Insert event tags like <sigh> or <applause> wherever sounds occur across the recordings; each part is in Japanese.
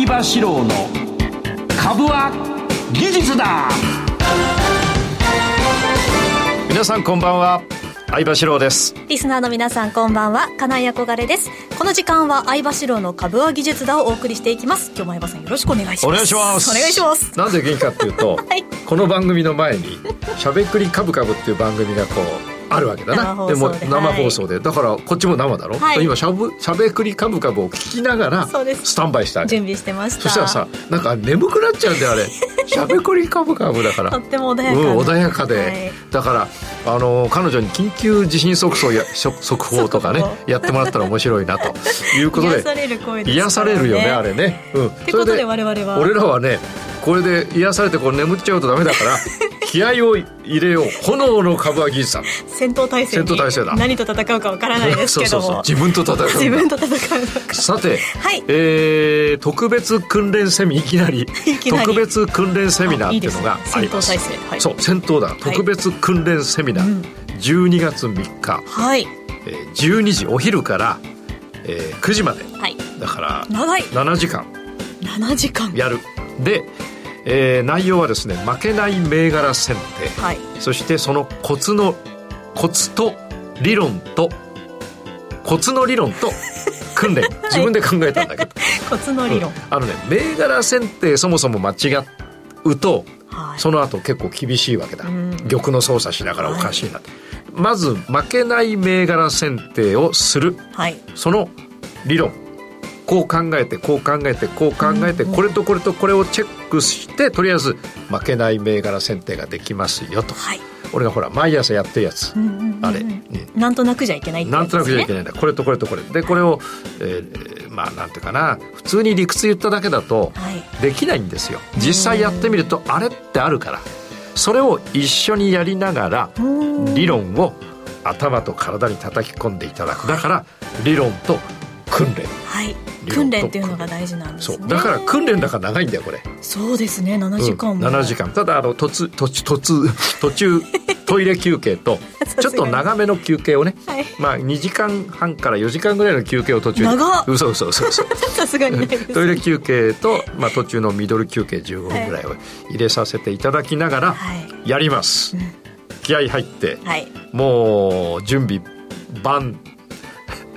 相場志郎の株は技術だ。皆さんこんばんは。相場志郎です。リスナーの皆さんこんばんは。金井憧れです。この時間は相場志郎の株は技術だをお送りしていきます。今日も相場さんよろしくお願いします。お願いします。お願いします。なんで元気かっていうと、<laughs> はい。この番組の前に「しゃべくりカブカブ」っていう番組がこうあるわけだな。で。でも生放送で、だからこっちも生だろ、はい。今しゃぶしゃべくりカブカブを聞きながらスタンバイした準備してました。そしたらさなんか眠くなっちゃうんだよあれ。<laughs> しゃべくりカブカブだから。とっても穏やかな、うん、穏やかで、はい。だからあの彼女に緊急地震速報や速速報とかねやってもらったら面白いなと。いうことで癒される声です癒されるよねあれね、うん、ってことで我々は。俺らはねこれで癒されてこう眠っちゃうとダメだから気合を入れよう。炎の株は技術さん戦闘態勢に戦闘態勢だ。何と戦うかわからないですけども。そうそうそう。自分と戦う。自分と戦うのか。さて、はい。えー特別訓練セミいきなり。いきなり。特別訓練セミナーっていうのがあります。戦闘態勢。はい。そう戦闘だ。特別訓練セミナー、うん。12月3日、はい。えー12時お昼から、えー9時まで。はい。だから長い。7時間。7時間。やる。で、えー内容はですね負けない銘柄選定、はい。そしてそのコツのコツと理論とコツの理論と <laughs> 訓練。自分で考えたんだけど、コツの理論、うん。あのね銘柄選定そもそも間違うとはい。その後結構厳しいわけだ。うん。玉の操作しながらおかしいな、まず負けない銘柄選定をする。はい。その理論こう考えてこう考えてこう考えてこれとこれとこれをチェックしてとりあえず負けない銘柄選定ができますよと。はい。俺がほら毎朝やってるやつ。うんうんうんうんあれ。うん。なんとなくじゃいけないってなんとなくじゃいけない。んだこれとこれとこれ。でこれを、えーまあなんていうかな。普通に理屈言っただけだとはい。できないんですよ。実際やってみるとあれってあるから。それを一緒にやりながらうん。理論を頭と体に叩き込んでいただく。だから理論と訓練。はい。訓練っていうのが大事なんですね。そう。だから訓練だから長いんだよこれ、そうですね。7時間うんも、7時間。ただあの途中途中途中途中トイレ休憩と <laughs> ちょっと長めの休憩をねはい。まあ2時間半から4時間ぐらいの休憩を途中で。長っ。嘘嘘嘘嘘さすがにないです <laughs> トイレ休憩と、まあ、途中のミドル休憩15分ぐらいを入れさせていただきながらはい。やります、ん。気合入ってはい。もう準備万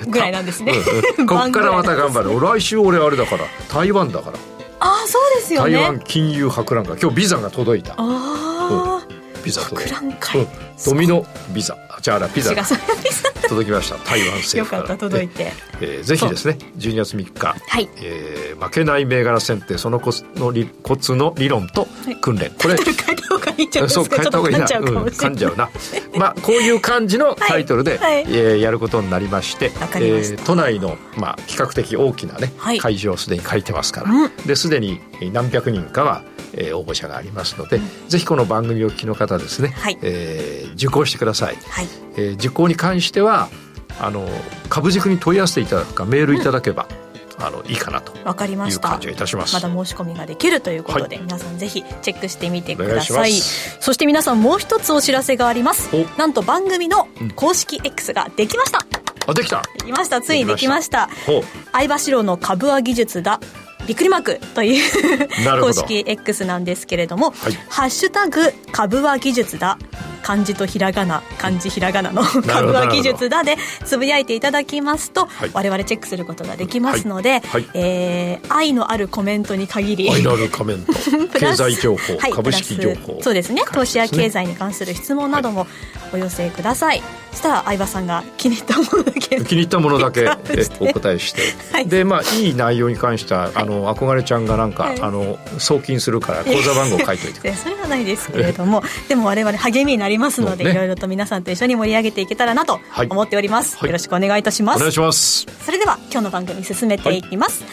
ぐらいなんですね、うんうん。<laughs> こっからまた頑張る。来週俺あれだから台湾だから。ああそうですよね。台湾金融博覧会。今日ビザが届いた。ああ、ビザ届いた。博覧会。うん。ドミノビザ。あじゃあピザ。違うそれ <laughs> 届きました。台湾よ政府かからった届いて。えーぜひですね12月3日、はい。えー負けない銘柄選定そのコツの理 <laughs> コツの理論と訓練、これ変えた方がいいんじゃないでそうすか変えた方がい。いな噛んじゃうな。まあこういう感じのタイトルで、はえーやることになりましてまえー都内の、まあ、比較的大きなね、はい。会場をすでに書いてますから、うん。ですでに何百人かは、えー応募者がありますので、ぜひこの番組をお聞きの方ですね、はい。えー受講してください、はい。えー受講に関してはあの株軸に問い合わせていただくかメールいただけば、あのいいかなと。わかりました。感じがいたします。まだ申し込みができるということで、はい。皆さんぜひチェックしてみてください。そして皆さんもう一つお知らせがあります。お。なんと番組の公式 X ができました、あできた。できました。ついにできました。相場志郎の株は技術だ。びっくりマークという公式 X なんですけれども「はい。ハッシュタグ株は技術だ」漢字とひらがな漢字ひらがなの株は技術だでつぶやいていただきますと、はい。我々チェックすることができますので、はい。はい。えー愛のあるコメントに限り愛のあるコメント。<laughs> 経ス済情報、はい株式情報。そうですね投資や経済済に関する質問などもお寄せください、そしたら相葉さんが気に入ったものだけ。気に入ったものだけ <laughs> お答えして、はい。でまあいい内容に関しては、あの憧れちゃんがなんか、はい。あの送金するから口座番号書いといて <laughs> それはないですけれどもでも我々励みになりますので、いろいろと皆さんと一緒に盛り上げていけたらなとはい。思っております、はい。よろしくお願いいたします。お願いします。それでは今日の番組進めていきます、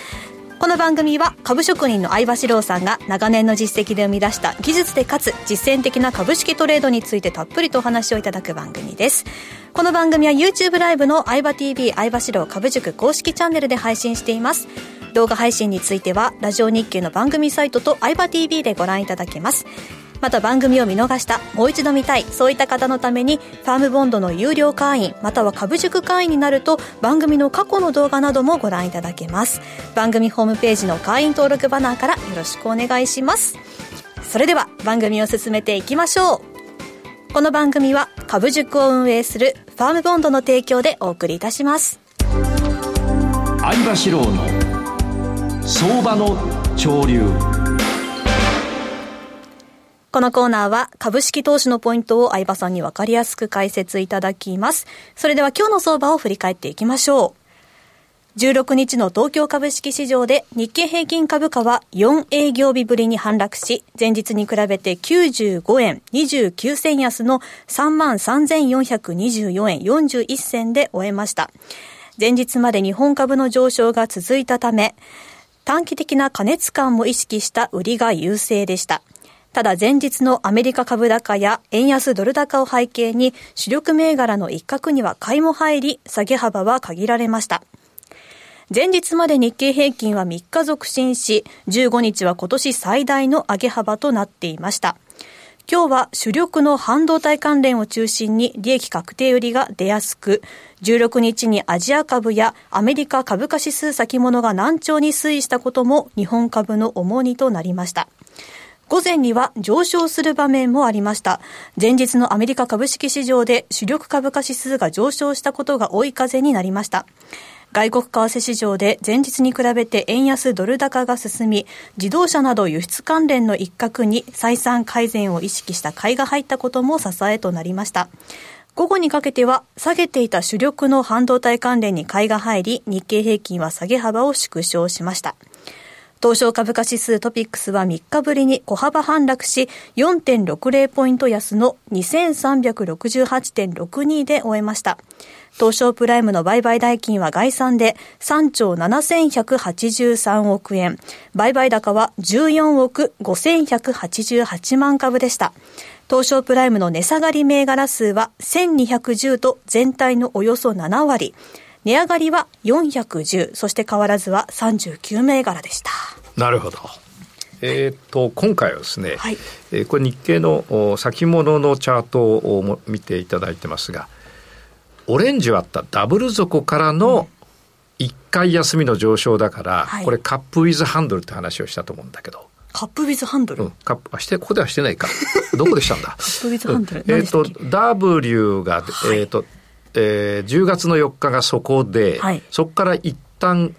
この番組は株職人の相場志郎さんが長年の実績で生み出した技術でかつ実践的な株式トレードについてたっぷりとお話をいただく番組です。この番組は YouTube ライブの相場 TV 相場志郎株塾公式チャンネルで配信しています。動画配信についてはラジオ日経の番組サイトと相場 TV でご覧いただけます。また番組を見逃した、もう一度見たい、そういった方のために、ファームボンドの有料会員、または株塾会員になると、番組の過去の動画などもご覧いただけます。番組ホームページの会員登録バナーからよろしくお願いします。それでは番組を進めていきましょう。この番組は株塾を運営するファームボンドの提供でお送りいたします。相場志郎の相場の潮流。このコーナーは株式投資のポイントを相場さんにわかりやすく解説いただきます。それでは今日の相場を振り返っていきましょう。16日の東京株式市場で日経平均株価は4営業日ぶりに反落し、前日に比べて95円29銭安の33,424円41銭で終えました。前日まで日本株の上昇が続いたため、短期的な過熱感も意識した売りが優勢でした。ただ前日のアメリカ株高や円安ドル高を背景に主力銘柄の一角には買いも入り下げ幅は限られました。前日まで日経平均は3日続伸し、15日は今年最大の上げ幅となっていました。今日は主力の半導体関連を中心に利益確定売りが出やすく、16日にアジア株やアメリカ株価指数先物が難聴に推移したことも日本株の重荷となりました。午前には上昇する場面もありました。前日のアメリカ株式市場で主力株価指数が上昇したことが追い風になりました。外国為替市場で前日に比べて円安ドル高が進み、自動車など輸出関連の一角に採算改善を意識した買いが入ったことも支えとなりました。午後にかけては下げていた主力の半導体関連に買いが入り、日経平均は下げ幅を縮小しました。東証株価指数トピックスは3日ぶりに小幅反落し、4.60ポイント安の2368.62で終えました。東証プライムの売買代金は概算で3兆7183億円。売買高は14億5188万株でした。東証プライムの値下がり銘柄数は1210と全体のおよそ7割。値上がりは410、そして変わらずは39銘柄でした。なるほど。えーと、今回はですね、はい、えー、これ日経の先物のチャートを見ていただいてますがオレンジはあったダブル底からの1回休みの上昇だから、はい、これカップウィズハンドルって話をしたと思うんだけど。カップウィズハンドル、うん、カップあしてここではしてないか。<laughs> どこでしたんだ？カップウィズハンドル、えっ、ー、と W が、はい、えっ、ー、とえー、10月の4日がそこで、はい、そこから一旦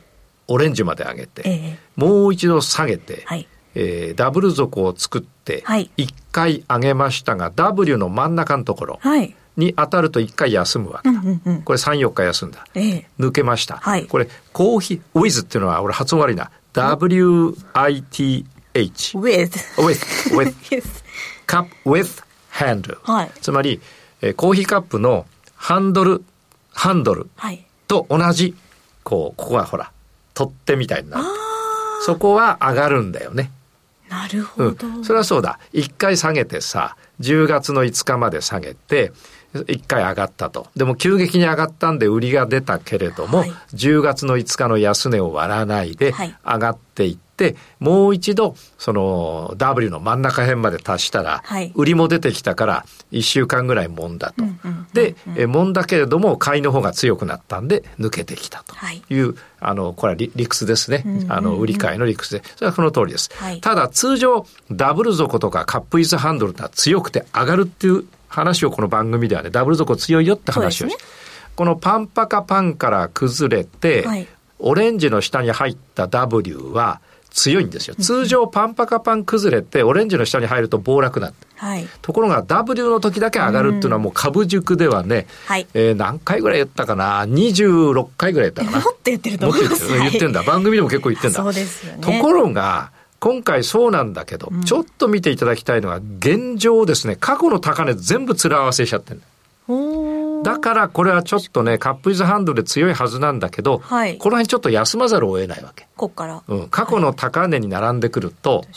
オレンジまで上げて、えー、もう一度下げて、はい、えー、ダブル底を作って、はい、1回上げましたが W の真ん中のところに当たると1回休むわけだ、うんうんうん、これ34日休んだ、えー、抜けました、はい、これコーヒーウィズっていうのは俺発音悪いな。WITH with with <laughs> with cup with handle、はい、つまり、えー、コーヒーカップのハンドル、ハンドルと同じ、こう、ここはほら、取っ手みたいになる。そこは上がるんだよね。なるほど、うん。それはそうだ。一回下げてさ、10月の5日まで下げて、一回上がったと。でも急激に上がったんで売りが出たけれども、はい、10月の5日の安値を割らないで上がっていって、もう一度その W の真ん中辺まで達したら、はい、売りも出てきたから1週間ぐらいもんだと。で、えもんだけれども買いの方が強くなったんで抜けてきたという、はい、あのこれは理屈ですね。あの売り買いの理屈で。それはこの通りです。ただ通常ダブル底とかカップイズハンドルっては強くて上がるっていう話をこの番組ではね、ダブル底強いよって話をして、ね、このパンパカパンから崩れて、はい、オレンジの下に入った W は強いんですよ。通常パンパカパン崩れてオレンジの下に入ると暴落なはい、ところが W の時だけ上がるっていうのはもう株塾ではね、はい、えー、何回ぐらい言ったかな？26回ぐらい言ったかな？もっと言ってると思います。言ってんだ。番組でも結構言ってんだ。そうですよね。ところが今回そうなんだけど、うん、ちょっと見ていただきたいのは、現状ですね、過去の高値全部面合わせしちゃってるだからこれはちょっとね、カップイズハンドルで強いはずなんだけど、はい、この辺ちょっと休まざるを得ないわけ。こっから。うん。過去の高値に並んでくると、はい、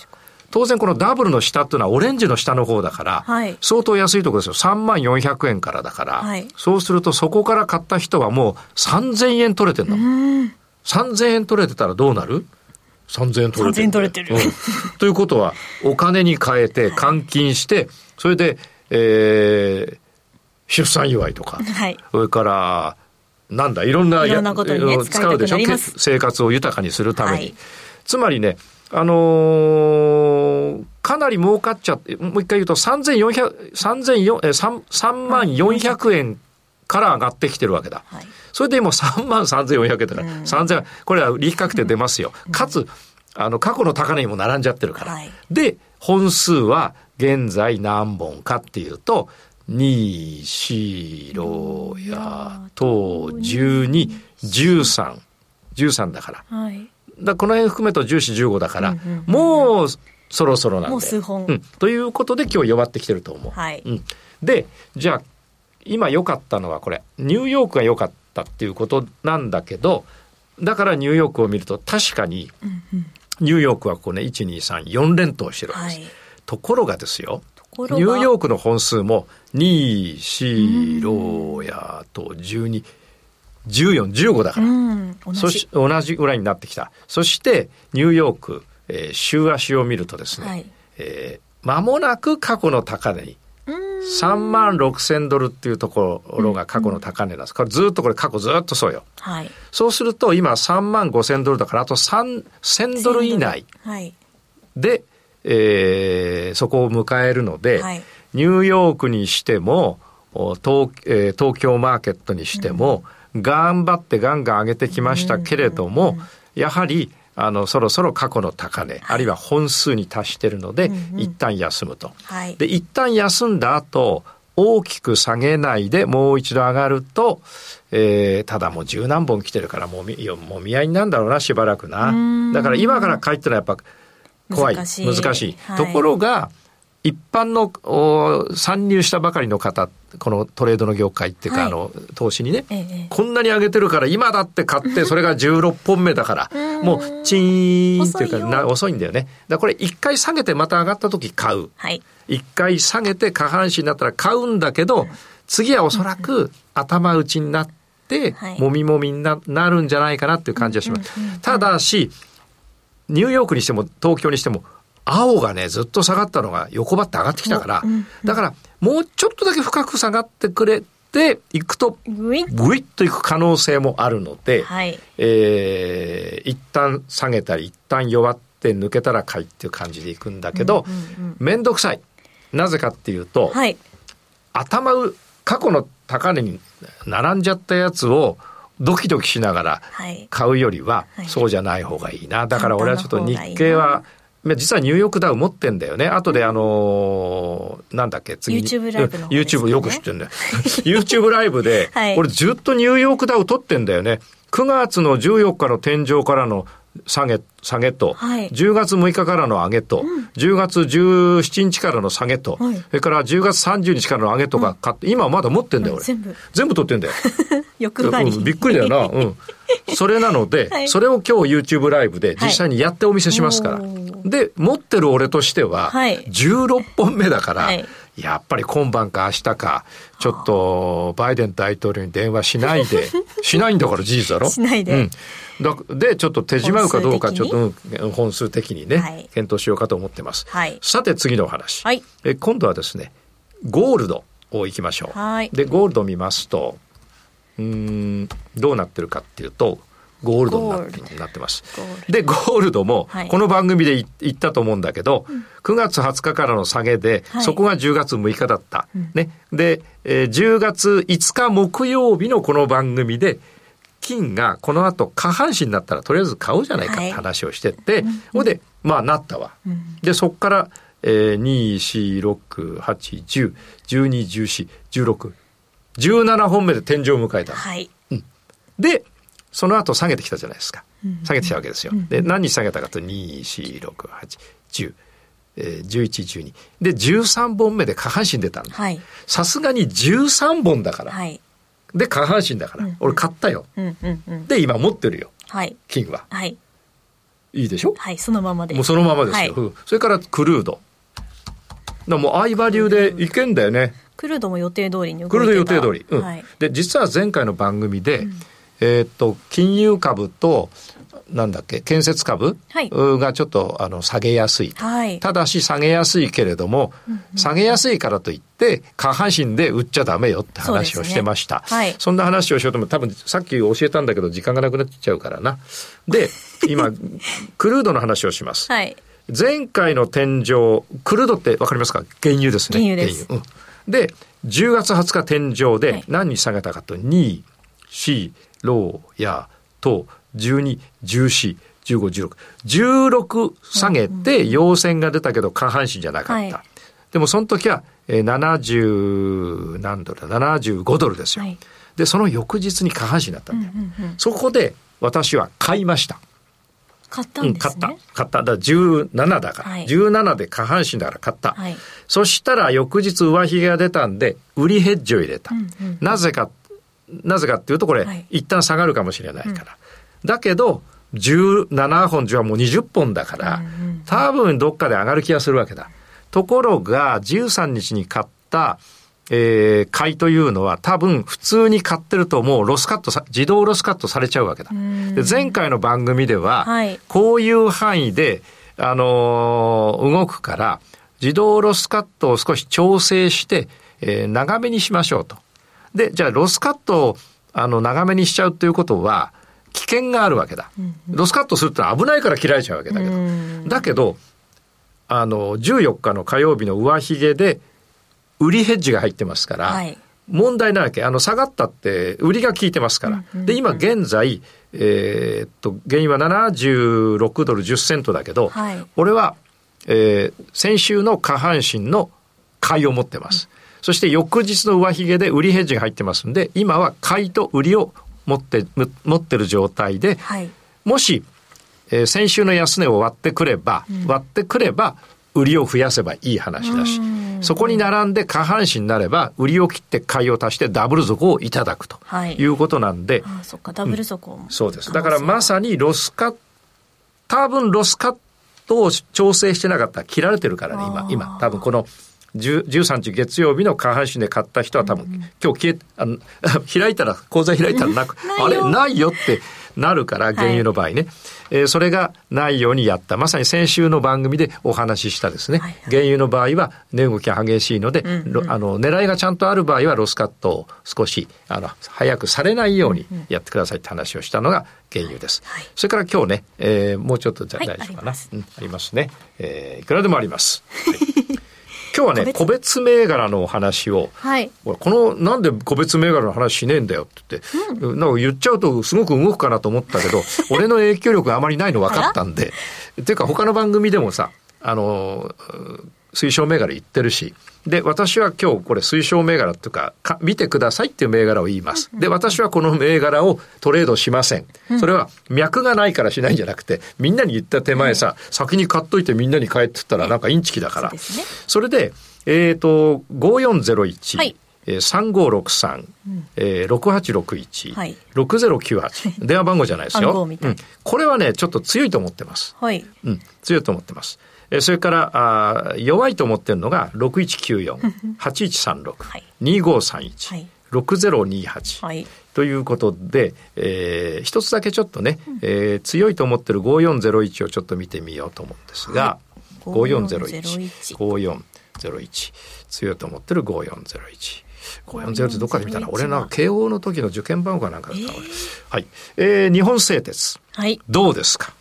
当然このダブルの下っていうのはオレンジの下の方だから、はい、相当安いところですよ。3万400円からだから、はい、そうするとそこから買った人はもう3000円取れてんの。3000円取れてたらどうなる？3000円取れてる。3000円取れてるうんということは、お金に変えて換金して、それで、えー出産祝いとか、はい。それから、なんだ、いろんなやいろんなことにねうん使うでしょ？生活を豊かにするために。はいつまりね、あのーかなり儲かっちゃって、もう一回言うと3400、3400え3 3万400円から上がってきてるわけだ。はい。それで今3万3400円だから、うん3000これは利益確定出ますよ。かつ、あの、過去の高値にも並んじゃってるから。はいで、本数は現在何本かっていうと、2、4、6やと、12、13、13だから。はい。だこの辺含めると14、15だから、もうそろそろなんで。もう数本うん。ということで今日弱ってきてると思う。はいうん。で、じゃあ、今良かったのはこれ、ニューヨークが良かったっていうことなんだけど、だからニューヨークを見ると確かに、ニューヨークはここね、1、2、3、4連投してるわけです。はい。ところがですよ、ニューヨークの本数も2、4、6やと12、14、15だから。うん。同じそし。同じぐらいになってきた。そして、ニューヨーク、えー週足を見るとですね、はいえー間もなく過去の高値に、うん。3万6千ドルっていうところが過去の高値なんです。これずっとこれ過去ずっとそうよ。はい。そうすると今3万5千ドルだからあと3 1000ドル以内はい。で、えーそこを迎えるので、はい。ニューヨークにしてもお東,、えー東京マーケットにしても、頑張ってガンガン上げてきましたけれども、やはりあのそろそろ過去の高値、あるいは本数に達しているので、一旦休むと。はい。で一旦休んだ後大きく下げないでもう一度上がると、えーただもう十何本来てるからもみもみ合いになんだろうなしばらくな。うん。だから今から買いってのはやっぱ怖い。難しい。難しい。はい。ところが一般のお参入したばかりの方このトレードの業界っていうか、はい。あの投資にね、ええこんなに上げてるから今だって買ってそれが16本目だから <laughs> もうチーンっていうか遅いよ。な遅いんだよね。だからこれ一回下げてまた上がった時買う。はい。一回下げて下半身になったら買うんだけど、次はおそらく頭打ちになって、はい。もみもみにななるんじゃないかなっていう感じがします。ただし、ニューヨークにしても東京にしても、青がね、ずっと下がったのが横ばって上がってきたから、だからもうちょっとだけ深く下がってくれていくと、グイッぐいっといく可能性もあるので、はい。えー一旦下げたり、一旦弱って抜けたら買いっていう感じでいくんだけど、めんどくさい。なぜかっていうと、はい。頭う、過去の高値に並んじゃったやつをドキドキしながらはい。買うよりははいそうじゃない方がいいな。だから俺はちょっと日経は、実はニューヨークダウ持ってんだよね。後であのーなんだっけ、次に。YouTube ライブの方うんですか YouTube ねよく知ってんだよ。<laughs> YouTube ライブで、はい俺ずっとニューヨークダウ取ってんだよね。9月の14日の天井からの下げ、下げと、はい10月6日からの上げと、10月17日からの下げと、はいそれから10月30日からの上げとか買って、今まだ持ってんだよ、俺。全部。全部取ってんだよ。<laughs> 欲張り。うんびっくりだよな。うん。それなので、<laughs> はいそれを今日 YouTube ライブで実際にやってお見せしますから。はいで、持ってる俺としては、はい16本目だから、はいやっぱり今晩か明日か、ちょっとバイデン大統領に電話しないで、<laughs> しないんだから事実だろ？しないでうん。だで、ちょっと手締まうかどうか、ちょっ本数と、うん本数的にね、はい検討しようかと思ってます。はいさて次のお話。はいえ今度はですね、ゴールドをいきましょう。はいで、ゴールド見ますと、うーん、どうなってるかっていうと、ゴールドになってます。で、ゴールドもはい、この番組でい言ったと思うんだけど、9月20日からの下げで、はいそこが10月6日だった。ね。で、えー10月5日木曜日のこの番組で、金がこの後下半身になったらとりあえず買おうじゃないかって話をしてって、ほ、いで、まあなったわ。で、そこから、えー、2、4、6、8、10、12、14、16、17本目で天井を迎えたの。はい。で、その後下げてきたじゃないですか。下げてきたわけですよ。で、何日下げたかと、2、4、6、8、10、えー、11、12。で、13本目で下半身出たんだ。はい。さすがに13本だから。はい。で、下半身だから。俺買ったよ。うんうんうん。で、今持ってるよ。はい。金は。はい。いいでしょ？はい。そのままで。もうそのままですよ。はいうんそれからクルード。だもう相場流でいけんだよね。クルードも予定通りに動いてたクルード予定通り。うんはい。で、実は前回の番組で、えーっと、金融株と、なんだっけ、建設株、はいがちょっとあの下げやすいと。はい。ただし下げやすいけれども、下げやすいからといって、下半身で売っちゃダメよって話をしてました。そねはいそんな話をしようとも多分さっき教えたんだけど時間がなくなっちゃうからな。で、今、<laughs> クルードの話をします。はい。前回の天井、クルードってわかりますか？原油ですね。原油ですうんで、10月20日天井はでい何に下げたかと、2、4、ローや、と、12、14、15、16。16下げて陽線が出たけど下半身じゃなかった。はいでもその時は、えー70何ドルだ、75ドルですよ。はいで、その翌日に下半身だったんだよ。そこで私は買いました。買ったうんん、ですね。買った。買った。だから17だから。はい17で下半身だから買った。はいそしたら翌日上髭が出たんで、売りヘッジを入れた。うんうんなぜか、なぜかっていうとこれ、はい一旦下がるかもしれないから。だけど、17本じゃもう20本だから、多分どっかで上がる気がするわけだ。ところが、13日に買った、えー買いというのは多分普通に買ってるともうロスカットさ、自動ロスカットされちゃうわけだ。で前回の番組では、はいこういう範囲で、あのー動くから、自動ロスカットを少し調整して、えー長めにしましょうと。で、じゃあロスカットをあの長めにしちゃうということは、危険があるわけだ。ロスカットするってのは危ないから切られちゃうわけだけど。だけど、あの、14日の火曜日の上髭で、売りヘッジが入ってますから、はい問題ないわけ。あの、下がったって、売りが効いてますから。で、今現在、えーっと、原油は76ドル10セントだけど、はい俺は、えー先週の下半身の買いを持ってます。そして翌日の上髭で売りヘッジが入ってますんで、今は買いと売りを持って、む持ってる状態で、はい。もし、えー先週の安値を割ってくれば、割ってくれば、売りを増やせばいい話だし、そこに並んで下半身になれば、売りを切って買いを足してダブル底をいただくとはいいうことなんで、ああ、そっか、ダブル底も、そうです。だからまさにロスカッ多分ロスカットを調整してなかったら切られてるからね、今。今。多分この10 13日月曜日の下半身で買った人は多分、今日消え、あの <laughs> 開いたら、口座開いたらなく、<laughs> あれないよってなるから、原油の場合ね。えーそれがないようにやった。まさに先週の番組でお話ししたですね。はい。はい原油の場合は値動きが激しいので、ろあの狙いがちゃんとある場合はロスカットを少しあの早くされないようにやってくださいって話をしたのが原油です。はい。それから今日ね、えーもうちょっとじゃはい。大丈夫かな、あります。うんありますね、えーいくらでもあります。<laughs> はい今日はね個個別銘柄のお話を。はい。俺このなんで個別銘柄の話しねえんだよって言って、なんか言っちゃうとすごく動くかなと思ったけど <laughs> 俺の影響力があまりないの分かったんで。<laughs> っていうか他の番組でもさあのうん推奨銘柄言ってるしで私は今日これ推奨銘柄っていうかか見てくださいっていう銘柄を言います。で私はこの銘柄をトレードしません。それは脈がないからしないんじゃなくてみんなに言った手前さ先に買っといてみんなに買えって言ったらなんかインチキだから。それで、えっ、と、5401、はい。えー、3563、えー、6861、はい。6098、<laughs> 電話番号じゃないですよ。うん。これはね、ちょっと強いと思ってます。はい。うん、強いと思ってます。えーそれからあー弱いと思ってるのが6194、<laughs> 8136、はい。2531、はい。6028、はい。ということで、えー一つだけちょっとね、えー強いと思ってる5401をちょっと見てみようと思うんですが、はい。5401 5401強いと思ってる5401 5401どっかで見たな。俺な慶応の時の受験番号かなんかだったな、俺はい、えー日本製鉄。はい。どうですか？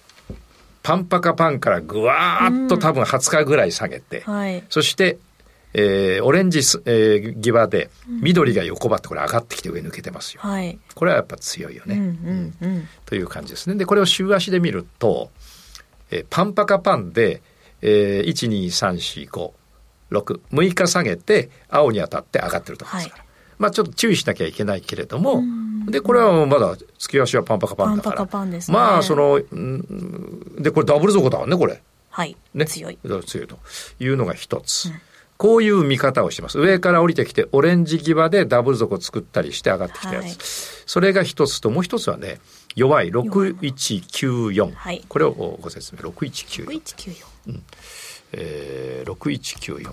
パンパカパンからぐわーっと多分20日ぐらい下げて、はい。そして、えーオレンジす、えー際で緑が横ばってこれ上がってきて上抜けてますよ。はい。これはやっぱ強いよね。うんうんうん。という感じですね。で、これを週足で見ると、えーパンパカパンで、えー、1、2、3、4、5、6、6日下げて、青に当たって上がってるところですから。まあちょっと注意しなきゃいけないけれども、で、これはまだ月足はパンパカパンだから。パンパカパンですね。まあ、その、うんで、これダブル底だわね、これ。はい。ね、強い。強いというのが一つ、こういう見方をしてます。上から降りてきてオレンジ際でダブル底作ったりして上がってきたやつ、はい。それが一つともう一つはね弱い6194、はい。これをご説明。6194、5194。えー、6194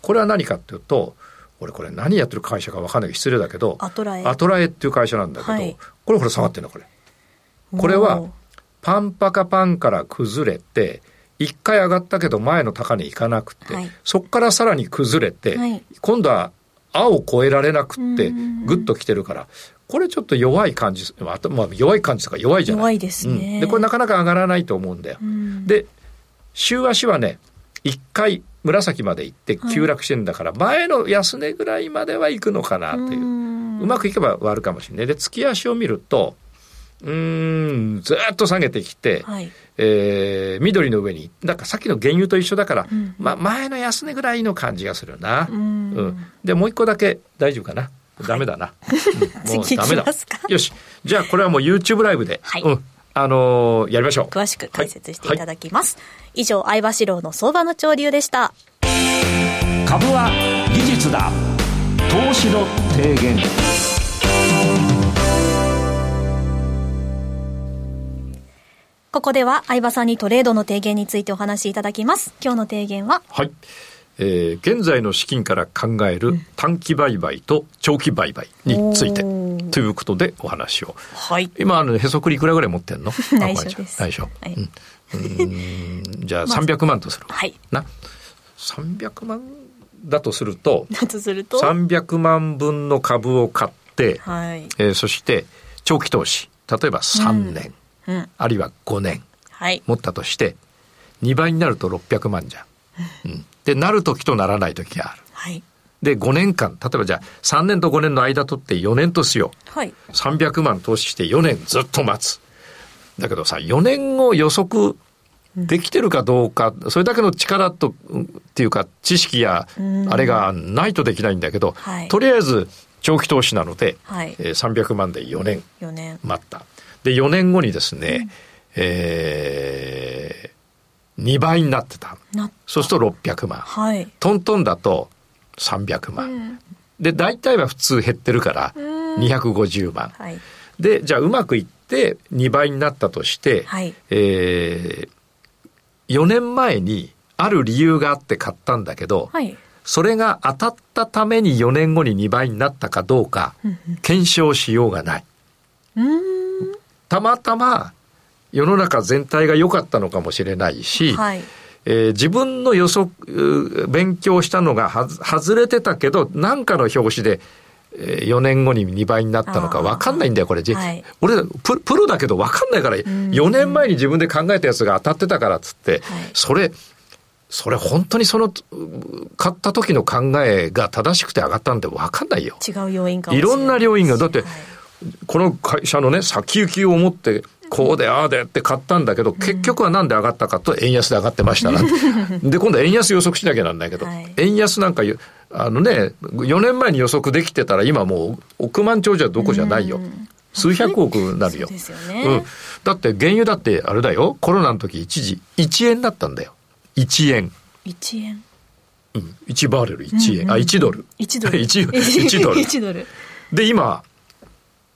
これは何かっていうと俺これ何やってる会社か分かんないけど失礼だけどアトラエ。アトラエっていう会社なんだけど、はい。これほら下がってるのこれ。これはパンパカパンから崩れて、一回上がったけど前の高値いかなくて、はい。そこからさらに崩れて、はい。今度は青を超えられなくってうん、ぐっと来てるから、これちょっと弱い感じ、まあ、まあ弱い感じとか弱いじゃない？弱いですね。うん。で、これなかなか上がらないと思うんだよ。うん。で、週足はね、一回紫まで行って急落してんだから、前の安値ぐらいまでは行くのかなっていう。うまくいけば割るかもしれない。で、月足を見ると、うーん、ずーっと下げてきて、はい。えー緑の上に、なんかさっきの原油と一緒だから、うんまあ前の安値ぐらいの感じがするな。ううんん。で、もう一個だけ大丈夫かな？ダメだな。うんもう次ダメだ。よし。じゃあこれはもう YouTube ライブで、はいうん。あのーやりましょう。詳しく解説していただきます。以上、相場志郎の相場の潮流でした。株は技術だ投資の提言ここでは相場さんにトレードの提言についてお話しいただきます。今日の提言は、はい。えー現在の資金から考える短期売買と長期売買についておーということでお話を。はい。今、あの、へそくりいくらぐらい持ってんの？<laughs> 内緒です内緒。はいうんうーんじゃあ300万とする。はい。な。300万だとすると、だとすると、300万分の株を買って、はい。えーそして長期投資、例えば3年、うん。あるいは5年はい。持ったとして、2倍になると600万じゃん。うん、で、なる時とならない時がある。はい。で、5年間、例えばじゃあ3年と5年の間取って4年としよう。はい。300万投資して4年ずっと待つ。だけどさ、4年後予測できてるかどうか、それだけの力と、うんっていうか知識やうんあれがないとできないんだけど、はいとりあえず長期投資なので、はいえー300万で4年4年。待った。で、4年後にですね、えー、2倍になってた。な、そうすると600万。はい。トントンだと300万。うんで、大体は普通減ってるからうん250万。はい。で、じゃあうまくいって2倍になったとして、はい。えー、4年前にある理由があって買ったんだけど、はい。それが当たったために4年後に2倍になったかどうか検証しようがない。たまたま世の中全体が良かったのかもしれないし、はい。えー自分の予測、勉強したのがはず外れてたけど、なんかの表紙で、え4年後に2倍になったのか分かんないんだよ、これ。じはい。俺プ、プロだけど分かんないから、4年前に自分で考えたやつが当たってたからっつって、はい。それ、それ本当にその、う買った時の考えが正しくて上がったんで分かんないよ。違う要因かい。いろんな要因が、だってはい、この会社のね、先行きを持って、こうでああでって買ったんだけど、結局はなんで上がったかと円安で上がってましたな。<laughs> で、今度は円安予測しなきゃなんないけど、はい円安なんかゆ、あのね、4年前に予測できてたら今もう億万長者どこじゃないよ。数百億になるよ。ねうん。だって原油だってあれだよ、コロナの時一時1円だったんだよ。1円。1円。うん。1バレル1円。あ、1ドル。1ドル。<laughs> 1, 1ドル。<laughs> 1ドル。で、今、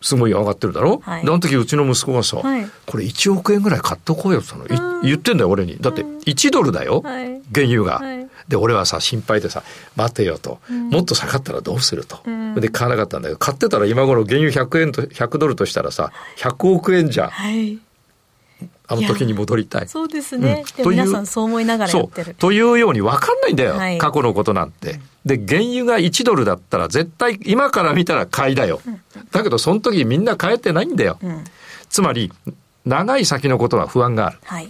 すごい上がってるだろ、はいで、あの時うちの息子がさ、はいこれ1億円ぐらい買っとこうよって言ったの。い言ってんだよ、俺に。だって1ドルだよ、はい原油が、はいで、俺はさ、心配でさ、待てよと。もっと下がったらどうすると。んで、買わなかったんだけど、買ってたら今頃原油100円と、100ドルとしたらさ、100億円じゃ。あの時に戻りたい。そうですね。うんと皆さんそう思いながらやそうってる。。というように分かんないんだよ。はい過去のことなんて。で、原油が1ドルだったら絶対今から見たら買いだよ。だけどその時みんな買えてないんだよ。うん。つまり、長い先のことは不安がある。はい。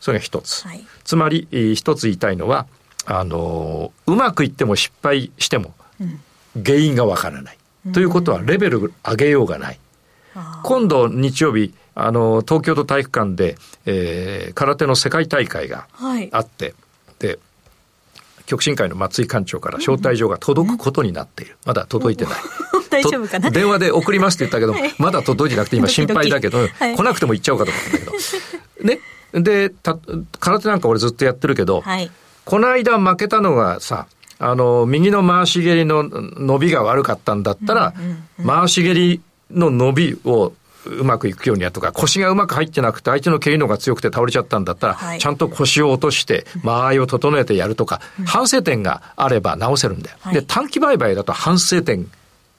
それが一つ。はい。つまり、えー一つ言いたいのは、あのーうまくいっても失敗してもうん。原因がわからない。ということはレベル上げようがない。今度日曜日、あのー東京都体育館で、えー空手の世界大会がはい。あって、で、極真会の松井館長から招待状が届くことになっている。まだ届いてない。大丈夫かな？と電話で送りますって言ったけど、はいまだ届いてなくて今心配だけど、来なくても行っちゃおうかと思ったんだけど。<laughs> ね。で、た空手なんか俺ずっとやってるけど、はい。この間負けたのがさ、あの、右の回し蹴りの伸びが悪かったんだったら、回し蹴りの伸びをうまくいくようにやるとか、腰がうまく入ってなくて相手の蹴りの方が強くて倒れちゃったんだったら、はいちゃんと腰を落として、間合いを整えてやるとか、反省点があれば直せるんだよ。はいで、短期売買だと反省点、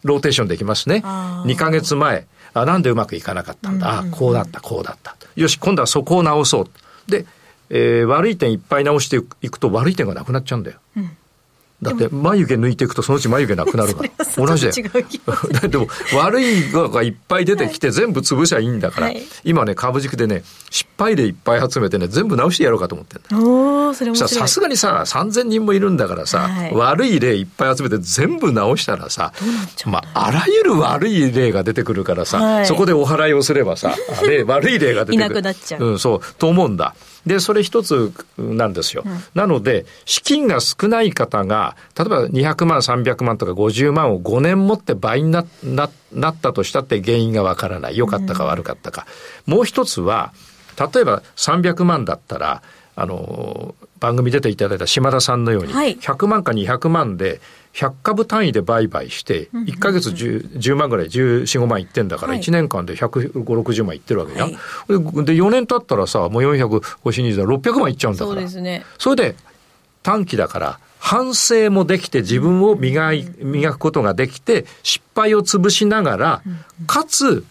ローテーションできますね。あー。2ヶ月前、あなんでうまくいかなかったんだ、あこうだったこうだった。よし今度はそこを直そう。で、えー、悪い点いっぱい直していくと悪い点がなくなっちゃうんだよ、うんだって眉毛抜いていくとそのうち眉毛なくなるから。同じだよ。で <laughs> も悪いのがいっぱい出てきて全部潰しゃいいんだから、はい、今ね株軸でね失敗例いっぱい集めてね全部直してやろうかと思ってんだおそれさすがにさ3000人もいるんだからさ、はい、悪い例いっぱい集めて全部直したらさまああらゆる悪い例が出てくるからさ、はい、そこでお祓いをすればさ悪い例が出てくる。<laughs> いなくなっちゃう、うん、そうと思うんだで、それ一つなんですよ。うん、なので、資金が少ない方が、例えば200万、300万とか50万を5年持って倍になななったとしたって原因がわからない。良かったか悪かったか。うん、もう一つは、例えば300万だったら、あの、番組出ていただいた島田さんのように、100万か200万で、100株単位で売買して、1か月 10, 10万ぐらい、14、5万いってんだから、1年間で150、60万いってるわけじゃん。はい、で、4年経ったらさ、もう400、5 2 600万いっちゃうんだから。そうですね。それで、短期だから、反省もできて自分を磨い、磨くことができて、失敗を潰しながら、かつ、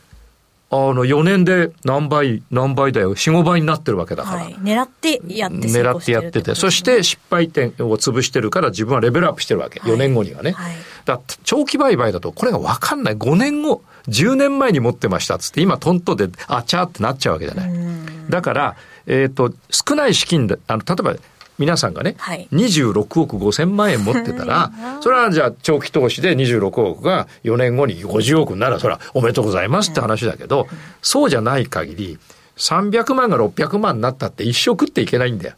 あの、4年で何倍、何倍だよ、4、5倍になってるわけだから。はい、狙ってやって狙ってやってて、そして失敗点を潰してるから自分はレベルアップしてるわけ。4年後にはね。はい、だ長期売買だとこれが分かんない。5年後、10年前に持ってましたっつって、今トントで、あちゃーってなっちゃうわけじゃない。だから、えっ、ー、と、少ない資金で、あの、例えば、皆さんがね、はい、26億5千万円持ってたら、<laughs> それはじゃあ長期投資で26億が4年後に50億になら、それはおめでとうございますって話だけど、そうじゃない限り、300万が600万になったって一生食っていけないんだよ。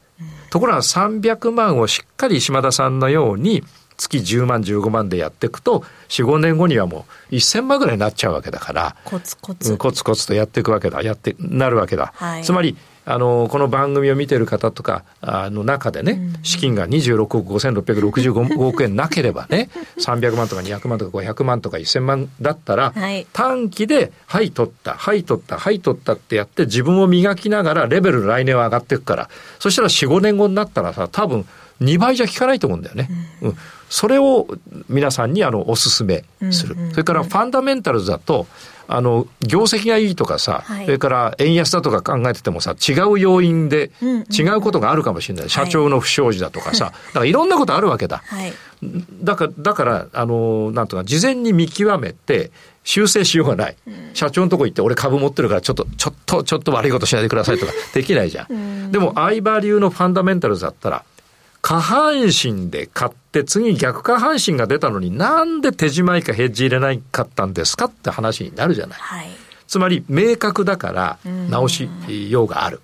ところが300万をしっかり島田さんのように、月10万15万でやっていくと45年後にはもう1000万ぐらいになっちゃうわけだから。コツコツ、コツコツとやっていくわけだ。やってなるわけだ、はい、つまりあの、この番組を見てる方とか、あの中でね、資金が26億5665億円なければね、<laughs> 300万とか200万とか500万とか1000万だったら、はい、短期で、はい、取った、はい、取った、はい、取ったってやって自分を磨きながらレベル来年は上がっていくから、そしたら4、5年後になったらさ、多分2倍じゃ効かないと思うんだよね。うん、それを皆さんにあのお勧めする。それからファンダメンタルズだと、あの、業績がいいとかさ、はい、それから円安だとか考えててもさ、違う要因で違うことがあるかもしれない。社長の不祥事だとかさ、だからいろんなことあるわけだ。はい、だから、だから、あの、なんとか、事前に見極めて、修正しようがない。社長のとこ行って、俺株持ってるから、ちょっと、ちょっと、ちょっと悪いことしないでくださいとか、できないじゃん。でも、相場流のファンダメンタルズだったら、下半身で買って次逆下半身が出たのになんで手仕舞いかヘッジ入れないかったんですかって話になるじゃない。はい、つまり明確だから直しようがある。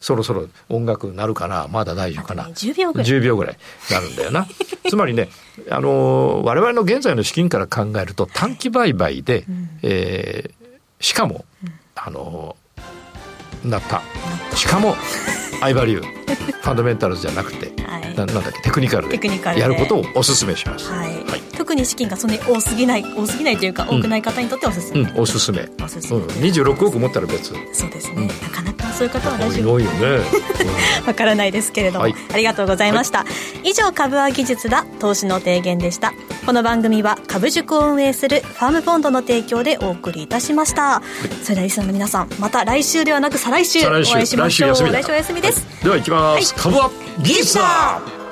そろそろ音楽なるかな？まだ大丈夫かな、ね、10秒ぐらい。10秒ぐらいなるんだよな。<laughs> つまりねあの我々の現在の資金から考えると短期売買で、うん、えー、しかも、うん、あのなった。しかも <laughs> 相場流ファンダメンタルズじゃなくて、はい、ななんだっけテクニカルで。やることをお勧めします、はい、はい、特に資金がそんなに多すぎない多すぎないというか多くない方にとっておすすめ、うん、おすすめ。おすすめ、うん、26億持ったら別。そうですね、うん、なかなかそういう方は大丈夫。多いよね。<laughs> わからないですけれども、はい、ありがとうございました、はい、以上株は技術だ投資の提言でしたこの番組は株塾を運営するファームポンドの提供でお送りいたしました、はい、それではリスナーの皆さんまた来週ではなく再来週。お会いしましょう。来週お休みです。では行きます、株は技術だ